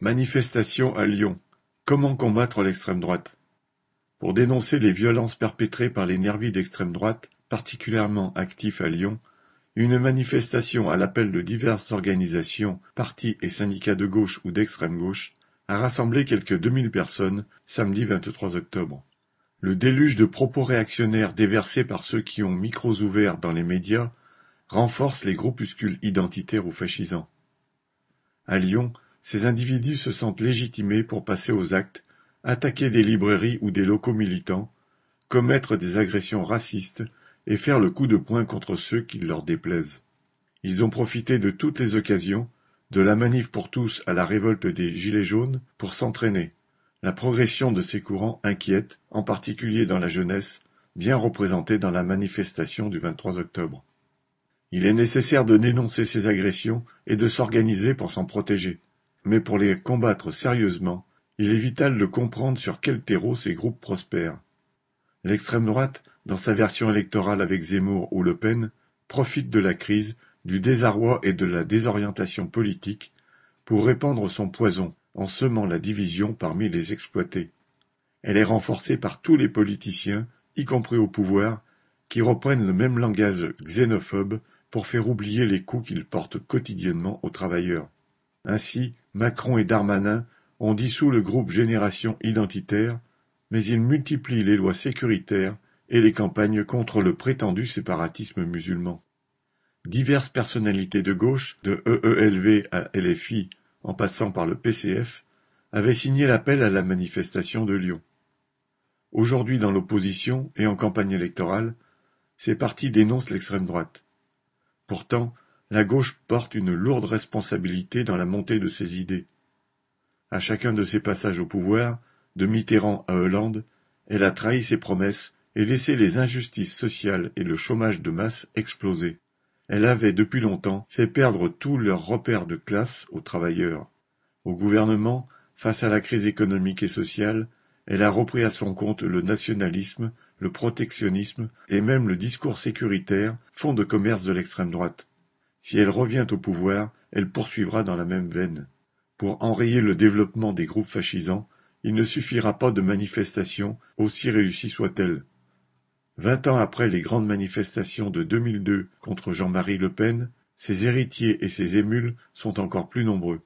Manifestation à Lyon: Comment combattre l'extrême droite? Pour dénoncer les violences perpétrées par les nervis d'extrême droite, particulièrement actifs à Lyon, une manifestation à l'appel de diverses organisations, partis et syndicats de gauche ou d'extrême gauche a rassemblé quelques 2000 personnes samedi 23 octobre. Le déluge de propos réactionnaires déversés par ceux qui ont micros ouverts dans les médias renforce les groupuscules identitaires ou fascisants. À Lyon, ces individus se sentent légitimés pour passer aux actes, attaquer des librairies ou des locaux militants, commettre des agressions racistes et faire le coup de poing contre ceux qui leur déplaisent. Ils ont profité de toutes les occasions, de la manif pour tous à la révolte des Gilets jaunes, pour s'entraîner. La progression de ces courants inquiète, en particulier dans la jeunesse, bien représentée dans la manifestation du 23 octobre. Il est nécessaire de dénoncer ces agressions et de s'organiser pour s'en protéger. Mais pour les combattre sérieusement, il est vital de comprendre sur quel terreau ces groupes prospèrent. L'extrême droite, dans sa version électorale avec Zemmour ou Le Pen, profite de la crise, du désarroi et de la désorientation politique pour répandre son poison en semant la division parmi les exploités. Elle est renforcée par tous les politiciens, y compris au pouvoir, qui reprennent le même langage xénophobe pour faire oublier les coups qu'ils portent quotidiennement aux travailleurs. Ainsi, Macron et Darmanin ont dissous le groupe Génération Identitaire, mais ils multiplient les lois sécuritaires et les campagnes contre le prétendu séparatisme musulman. Diverses personnalités de gauche, de EELV à LFI en passant par le PCF, avaient signé l'appel à la manifestation de Lyon. Aujourd'hui dans l'opposition et en campagne électorale, ces partis dénoncent l'extrême droite. Pourtant, la gauche porte une lourde responsabilité dans la montée de ses idées. À chacun de ses passages au pouvoir, de Mitterrand à Hollande, elle a trahi ses promesses et laissé les injustices sociales et le chômage de masse exploser. Elle avait depuis longtemps fait perdre tous leurs repères de classe aux travailleurs. Au gouvernement, face à la crise économique et sociale, elle a repris à son compte le nationalisme, le protectionnisme et même le discours sécuritaire, fond de commerce de l'extrême droite. Si elle revient au pouvoir, elle poursuivra dans la même veine. Pour enrayer le développement des groupes fascisants, il ne suffira pas de manifestations, aussi réussies soient-elles. Vingt ans après les grandes manifestations de 2002 contre Jean-Marie Le Pen, ses héritiers et ses émules sont encore plus nombreux.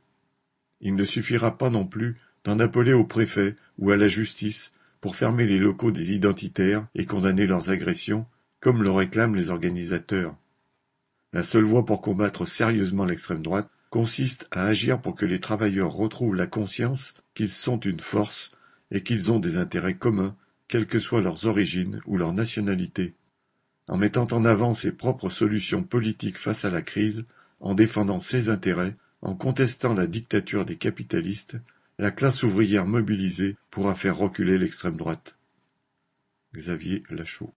Il ne suffira pas non plus d'en appeler au préfet ou à la justice pour fermer les locaux des identitaires et condamner leurs agressions, comme le réclament les organisateurs. La seule voie pour combattre sérieusement l'extrême droite consiste à agir pour que les travailleurs retrouvent la conscience qu'ils sont une force et qu'ils ont des intérêts communs, quelles que soient leurs origines ou leur nationalité. En mettant en avant ses propres solutions politiques face à la crise, en défendant ses intérêts, en contestant la dictature des capitalistes, la classe ouvrière mobilisée pourra faire reculer l'extrême droite. Xavier Lachaud